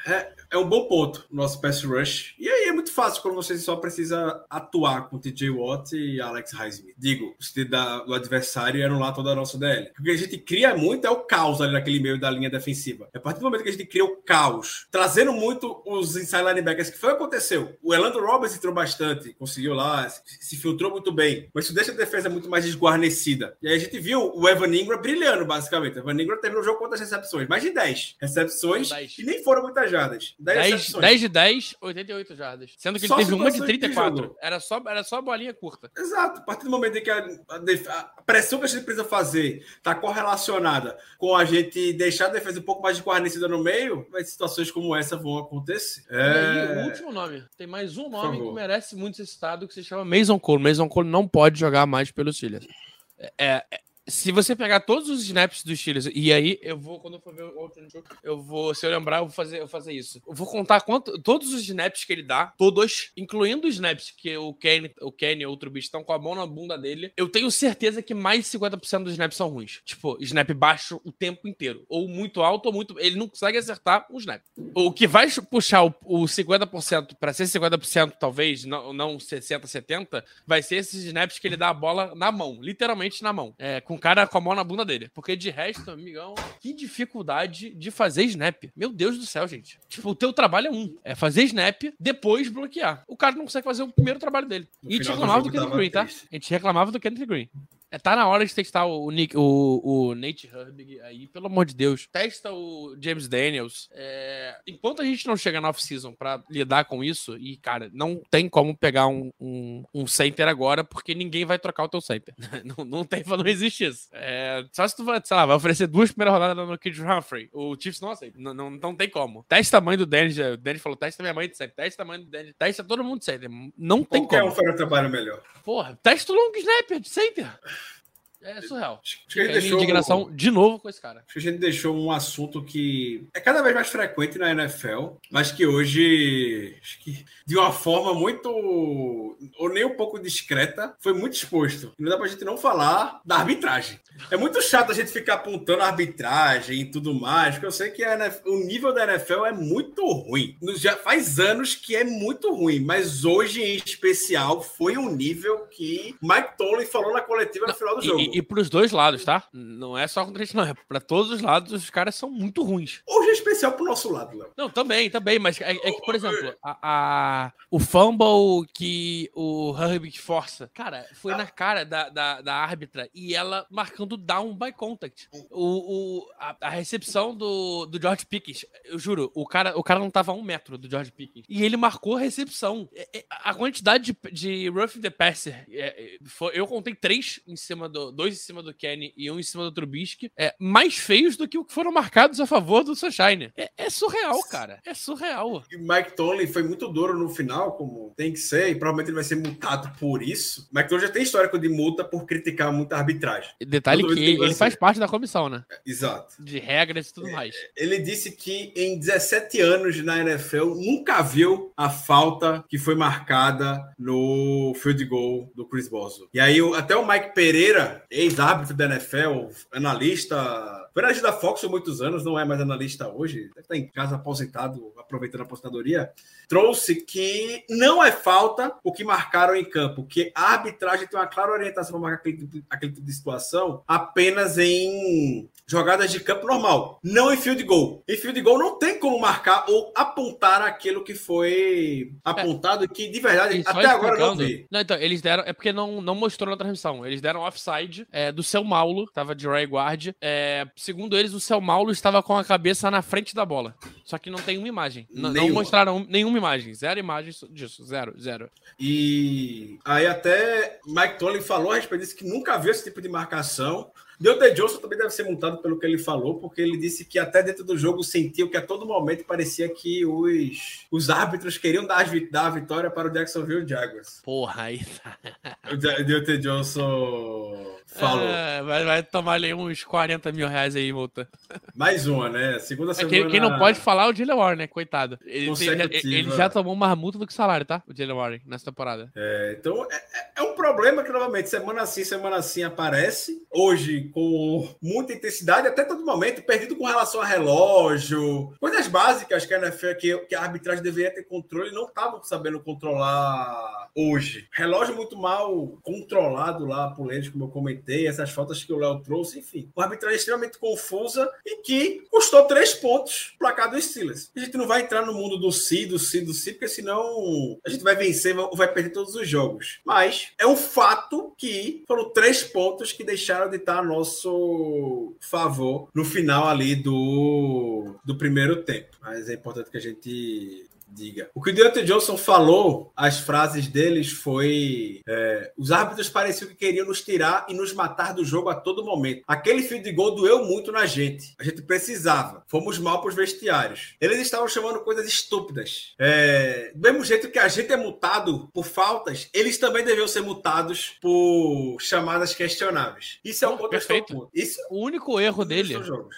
É, é um bom ponto no nosso pass rush. E aí é muito fácil quando você só precisa atuar com TJ Watt e Alex Highsmith. Digo, os da, do adversário eram lá toda a nossa DL. O que a gente cria muito é o caos ali naquele meio da linha defensiva. É a partir do momento que a gente cria o caos, trazendo muito os inside linebackers, que foi o que aconteceu. O Elando Roberts entrou bastante, conseguiu lá, se, se filtrou muito bem. Mas isso deixa a defesa muito mais desguarnecida. E aí a gente viu o Evan Ingram brilhando, basicamente. O Evan Ingram terminou o jogo com quantas recepções? Mais de 10 recepções. Dez. E nem foram muitas jardas. 10, 10, recepções. 10 de 10, 88 jardas. Sendo que Só ele teve uma de situações de 34. jogo. Era só, era só bolinha curta. Exato. A partir do momento em que a, a a pressão que a gente precisa fazer está correlacionada com a gente deixar a defesa um pouco mais desguarnecida no meio, mas situações como essa vão acontecer. E aí, o É... último nome. Tem mais um nome que merece muito ser citado, que se chama Mason Cole. Mason Cole não pode jogar mais pelos Steelers. É, é, se você pegar todos os snaps dos Steelers, e aí eu vou, quando eu for ver o outro jogo, eu vou, se eu lembrar, eu vou fazer, eu vou fazer isso. Eu vou contar quanto, todos os snaps que ele dá, todos, incluindo os snaps que o Kenny, o Kenny ou outro bicho estão com a mão na bunda dele. Eu tenho certeza que mais de 50% dos snaps são ruins. Tipo, snap baixo o tempo inteiro. Ou muito alto, ou muito. Ele não consegue acertar um snap. O que vai puxar o, o 50% para ser 50%, talvez, não, não 60%, 70%, vai ser esses snaps que ele dá a bola na mão, literalmente na mão. É, com o cara com a mão na bunda dele. Porque de resto, amigão, que dificuldade de fazer snap. Meu Deus do céu, gente. Tipo, o teu trabalho é um. É fazer snap, depois bloquear. O cara não consegue fazer o primeiro trabalho dele. No E a gente do reclamava do Kenneth tava Green, tá? A gente reclamava do Kenneth Green. É, tá na hora de testar o, Nick, o, o Nate Herbig aí, pelo amor de Deus. Testa o James Daniels. É, enquanto a gente não chega na off-season pra lidar com isso, e, cara, não tem como pegar um, um, um center agora, porque ninguém vai trocar o teu center. não, não tem, não existe isso. É, só se tu vai, sei lá, vai oferecer duas primeiras rodadas no Kid Humphrey. O Chiefs não aceita. Não, não, não tem como. Testa tamanho do Dennis. O Dennis falou: testa minha mãe de center. Testa tamanho do Dennis. Testa todo mundo de center. Não tem Qualquer como. um fará um trabalho melhor. Porra, testa o long snapper de center. É surreal. Acho que a minha deixou- indignação de novo com esse cara. Acho que a gente deixou um assunto que é cada vez mais frequente na NFL, mas que hoje, que de uma forma muito, ou nem um pouco discreta, foi muito exposto. E não dá pra gente não falar da arbitragem. É muito chato a gente ficar apontando a arbitragem e tudo mais, porque eu sei que NFL o nível da NFL é muito ruim. Já faz anos que é muito ruim, mas hoje em especial foi um nível que Mike Tolley falou na coletiva no final do jogo. e, e pros dois lados, tá? Não é só contra a gente, não. É pra todos os lados, os caras são muito ruins. Hoje é especial pro nosso lado, Léo. Não, também, também, mas é, é que, por exemplo, a, a- o fumble que o Herbig força, cara, foi na cara da, da, da árbitra e ela marcando down by contact. O, o, a, a recepção do, do George Pickens, eu juro, o cara, o cara não tava a um metro do George Pickens. E ele marcou a recepção. É, é, A quantidade de, de rough the passer, é, eu contei três em cima do, dois em cima do Kenny e um em cima do Trubisky, é, mais feios do que o que foram marcados a favor do Sunshine. É, é surreal, cara. É surreal. E Mike Tomlin foi muito duro no final, como tem que ser, e provavelmente ele vai ser multado por isso. Mike Tomlin já tem histórico de multa por criticar muita arbitragem. Detalhe Toda que ele, ele faz parte da comissão, né? Exato. De regras e tudo mais. Ele disse que em 17 anos na NFL nunca viu a falta que foi marcada no field goal do Chris Boswell. E aí até o Mike Pereira, ex-árbitro da NFL, analista, foi analista da Fox por muitos anos, não é mais analista hoje, deve estar em casa aposentado, aproveitando a aposentadoria, trouxe que não é falta o que marcaram em campo, que a arbitragem tem uma clara orientação para marcar aquele tipo, aquele tipo de situação apenas em jogadas de campo normal, não em field goal. Em field goal não tem como marcar ou apontar aquilo que foi apontado e que de verdade até agora não vi. Não, então, eles deram. É porque não, não mostrou na transmissão. Eles deram offside é, do seu Maulo, tava de right guard. É, segundo eles, o seu Maulo estava com a cabeça na frente da bola. Só que não tem uma imagem. N- Não, Nenhuma. mostraram nenhuma imagem. Zero imagens disso. Zero, zero. E aí até Mike Tomlin falou a respeito disso que nunca viu esse tipo de marcação. Deontay Johnson também deve ser multado pelo que ele falou, porque ele disse que até dentro do jogo sentiu que a todo momento parecia que os, os árbitros queriam dar, dar a vitória para o Jacksonville Jaguars. Porra, aí tá. O De- Deontay Johnson falou. É, vai, vai tomar ali uns 40 mil reais aí, multa. Mais uma, né? Segunda É, semana. quem, quem não pode falar é o Jalen Warren, né? Coitado. Ele, Consecutiva. ele já tomou mais multa do que salário, tá? O Jalen Warren, nessa temporada. É, então é, é- é um problema que, novamente, semana sim, semana sim aparece. Hoje, com muita intensidade, até todo momento, perdido com relação a relógio. Coisas básicas que a NFL, que, que a arbitragem deveria ter controle, não estavam sabendo controlar hoje. Relógio muito mal controlado lá por eles, como eu comentei, essas faltas que o Léo trouxe, enfim. Uma arbitragem extremamente confusa e que custou três pontos placar dos Steelers. A gente não vai entrar no mundo do si, do si, do si, porque senão a gente vai vencer ou vai perder todos os jogos. Mas é um fato que foram três pontos que deixaram de estar a nosso favor no final ali do, do primeiro tempo. Mas é importante que a gente diga. O que o Deontay Johnson falou, as frases deles foi é, os árbitros pareciam que queriam nos tirar e nos matar do jogo a todo momento. Aquele field goal doeu muito na gente. A gente precisava. Fomos mal para os vestiários. Eles estavam chamando coisas estúpidas. É, do mesmo jeito que a gente é multado por faltas, eles também deviam ser multados por chamadas questionáveis. Isso é eu estou perfeito. Isso O único erro dele.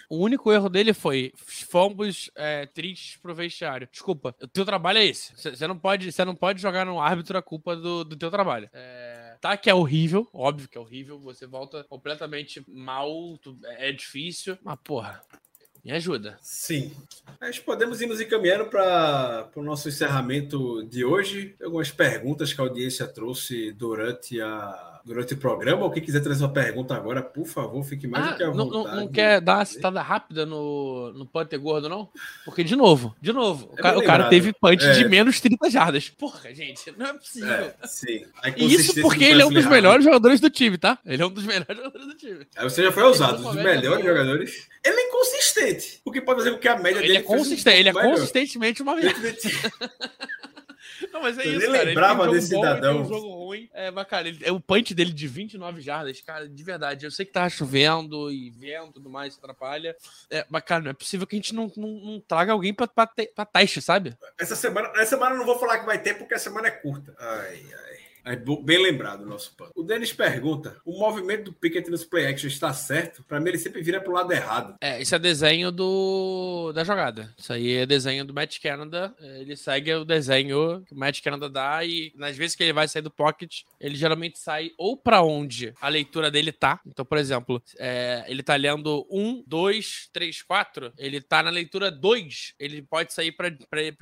O único erro dele foi fomos é, tristes pro vestiário. Desculpa, o teu trabalho é esse. Você não pode, você não pode jogar no árbitro a culpa do, do teu trabalho. É, tá que é horrível, óbvio que é horrível. Você volta completamente mal, tu- é difícil, mas porra, me ajuda. Sim. Mas podemos ir nos encaminhando para o nosso encerramento de hoje. Algumas perguntas que a audiência trouxe durante a durante o programa, ou quem quiser trazer uma pergunta agora, por favor, fique mais Ah, do que à não, vontade. não- não quer dar uma citada rápida no, no punter gordo, não? Porque, de novo, de novo, o, É ca- bem o cara teve punch É. de menos 30 jardas. Porra, gente, não é possível. É, sim. E isso porque ele é um dos melhores jogadores do time, tá? Ele é um dos melhores jogadores do time. Aí você já foi ousado, Ele dos não melhores jogadores. Ele é inconsistente. O que pode fazer com que a média Ele dele é um consistente, ele é melhor. consistentemente uma merda. Não, mas é Eu isso, nem cara. lembrava ele um desse bom, cidadão. um jogo ruim. É, mas, cara, ele- é o punch dele de 29 jardas, cara, de verdade. Eu sei que tava chovendo e vento e tudo mais, atrapalha. É, mas, cara, não é possível que a gente não, não, não traga alguém pra, pra, te- pra teste, sabe? Essa semana, essa semana eu não vou falar que vai ter, porque a semana é curta. Ai, ai. Bo- Bem lembrado o nosso pano. O Denis pergunta: o movimento do Pickett nos play action está certo? Pra mim, ele sempre vira pro lado errado. É, esse é desenho do da jogada. Isso aí é desenho do Matt Canada. É, Ele segue o desenho que o Matt Canada dá e nas vezes que ele vai sair do pocket, ele geralmente sai ou pra onde a leitura dele tá. Então, por exemplo, é, ele tá lendo 1, 2, 3, 4. Ele tá na leitura 2. Ele pode sair pra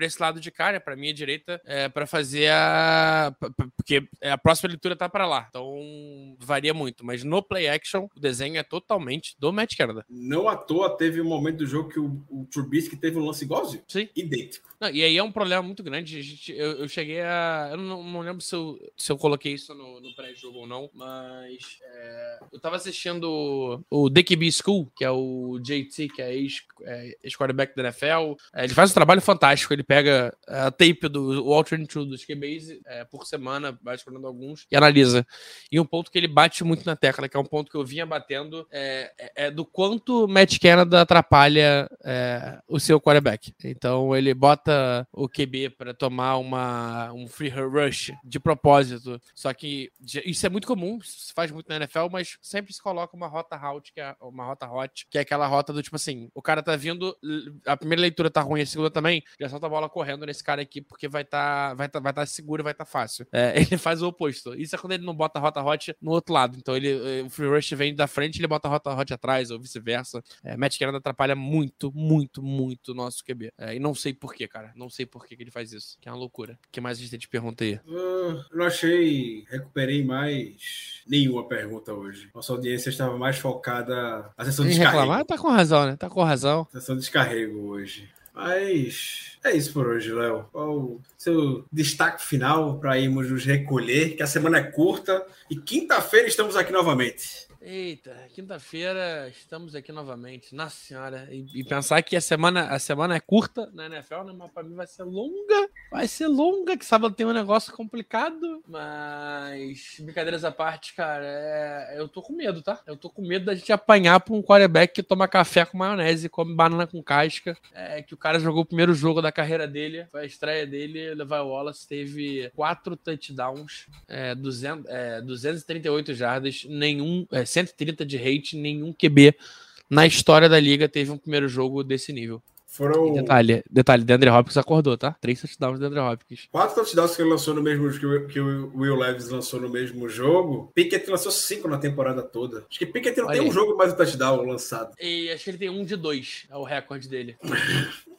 esse lado de cá, né, pra minha direita, é, pra fazer a. p- Porque a próxima leitura tá pra lá. Então varia muito. Mas no play action, o desenho é totalmente do Matt Canada. Não à toa teve um momento do jogo que o, o Trubisky teve um lance igualzinho. Sim. Idêntico. Não, e aí é um problema muito grande. A gente, eu, eu cheguei a. Eu não, não lembro se eu, se eu coloquei isso no, no pré-jogo ou não, mas é, eu tava assistindo o DQB School, que é o JT, que é ex- é, ex-quarterback da NFL. É, ele faz um trabalho fantástico. Ele pega a tape do o alternate true dos QBs é, por semana, vai escolhendo alguns, e analisa. E um ponto que ele bate muito na tecla, que é um ponto que eu vinha batendo, é, é- é do quanto Matt Canada atrapalha é, o seu quarterback. Então ele bota o QB para tomar uma, um free rush de propósito. Só que isso é muito comum, se faz muito na NFL, mas sempre se coloca uma rota hot, que é uma rota hot, que é aquela rota do tipo assim, o cara tá vindo, a primeira leitura tá ruim, a segunda também, já solta a bola correndo nesse cara aqui porque vai tá, vai tá, vai tá seguro, vai tá fácil. É, ele faz o oposto. Isso é quando ele não bota a rota hot no outro lado. Então ele, eh, o free rush vem da frente, ele bota a rota hot atrás ou vice-versa. É, Matt Canada atrapalha muito, muito, muito o nosso QB. É, e não sei porquê, cara. Não sei por que que ele faz isso. Que é uma loucura. O que mais a gente tem de pergunta aí? Eu não achei, recuperei mais nenhuma pergunta hoje. Nossa audiência estava mais focada na sessão de descarrego. reclamar, tá com razão, né? Tá com razão. Sessão de descarrego hoje. Mas é isso por hoje, Léo. Qual o seu destaque final para irmos nos recolher? Que a semana é curta e quinta-feira estamos aqui novamente. Eita, quinta-feira estamos aqui novamente. Nossa senhora. E, e pensar que a semana, a semana é curta na NFL, né? Mas pra mim vai ser longa. Vai ser longa, que sábado tem um negócio complicado. Mas, brincadeiras à parte, cara, é- eu tô com medo, tá? Eu tô com medo da gente apanhar pra um quarterback que toma café com maionese, come banana com casca. É, que o cara jogou o primeiro jogo da carreira dele, foi a estreia dele. Levi Wallace teve quatro touchdowns, é, 200, é, 238 jardas, nenhum, é, 130 de rate, nenhum QB na história da liga teve um primeiro jogo desse nível. E Foram detalhe, detalhe, DeAndre Hopkins acordou, tá? Três touchdowns de DeAndre Hopkins. quatro touchdowns que ele lançou no mesmo que o, que o Will Levis lançou no mesmo jogo. Pickett lançou cinco na temporada toda. Acho que Pickett não Olha tem um aí. jogo mais um touchdown lançado. E acho que ele tem um de dois, é o recorde dele.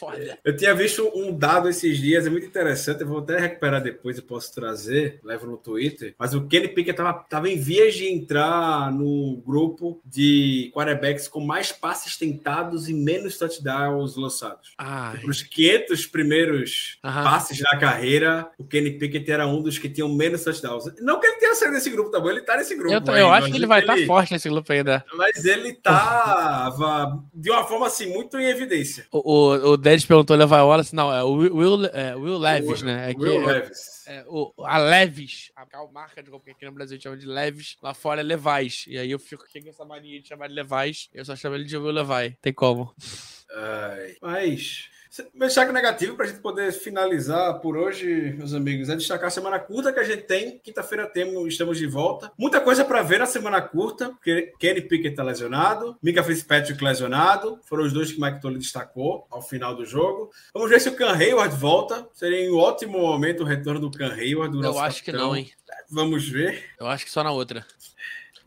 Foda. Eu tinha visto um dado esses dias, é muito interessante. Eu vou até recuperar depois, eu posso trazer, levo no Twitter. Mas o Kenny Pickett estava tava em vias de entrar no grupo de quarterbacks com mais passes tentados e menos touchdowns lançados. Ai, Nos 500 primeiros Aham. passes da carreira, o Kenny Pickett era um dos que tinham menos touchdowns. Não que ele tenha saído desse grupo, tá bom? Ele tá nesse grupo. eu, eu acho que ele vai estar forte nesse grupo ainda. Mas ele tava de uma forma assim, muito em evidência. O, o, o Denis perguntou Levi Wallace, não, é o Will, é, Will Levis, né? É que, Will é- Levis. é, o, a Levis, a cal- marca de roupa que aqui no Brasil chama de Levis, lá fora é Levi's. E aí eu fico aqui com essa mania de chamar de Levi's, eu só chamo ele de Will Levi. Tem como. Ai, mas. Meu destaque negativo para a gente poder finalizar por hoje, meus amigos, é destacar a semana curta que a gente tem. Quinta-feira temos, estamos de volta. Muita coisa para ver na semana curta, porque Kenny Pickett está lesionado, Mika Fitzpatrick lesionado, foram os dois que Mike Tolley destacou ao final do jogo. Vamos ver se o Can Hayward volta. Seria um ótimo momento o retorno do Can Hayward. Do Eu acho que capitão. não, hein? Vamos ver. Eu acho que só na outra.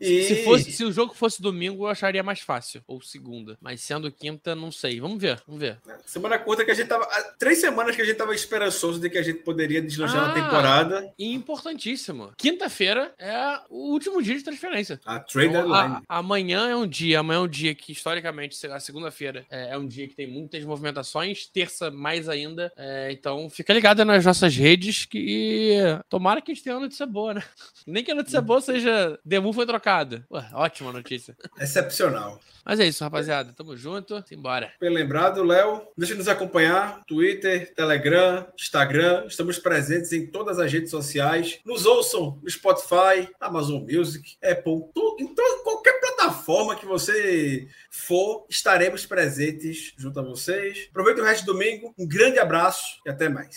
E... Se, fosse, se o jogo fosse domingo, eu acharia mais fácil. Ou segunda. Mas sendo quinta, não sei. Vamos ver, vamos ver. Semana curta que a gente tava. Três semanas que a gente tava esperançoso de que a gente poderia deslanchar ah, na temporada. Importantíssimo. Quinta-feira é o último dia de transferência. A trade então, deadline. amanhã é um dia, amanhã é um dia que, historicamente, a segunda-feira é, é, um dia que tem muitas movimentações, terça mais ainda. É, então fica ligado nas nossas redes que tomara que a gente tenha uma notícia boa, né? Nem que a notícia boa seja Demu foi trocado. Ué, ótima notícia. Excepcional. Mas é isso, rapaziada. Tamo junto. Simbora. Bem lembrado, Léo. Deixa nos acompanhar. Twitter, Telegram, Instagram. Estamos presentes em todas as redes sociais. Nos ouçam no Spotify, Amazon Music, Apple, tudo, em todo, qualquer plataforma que você for, estaremos presentes junto a vocês. Aproveite o resto do domingo. Um grande abraço e até mais.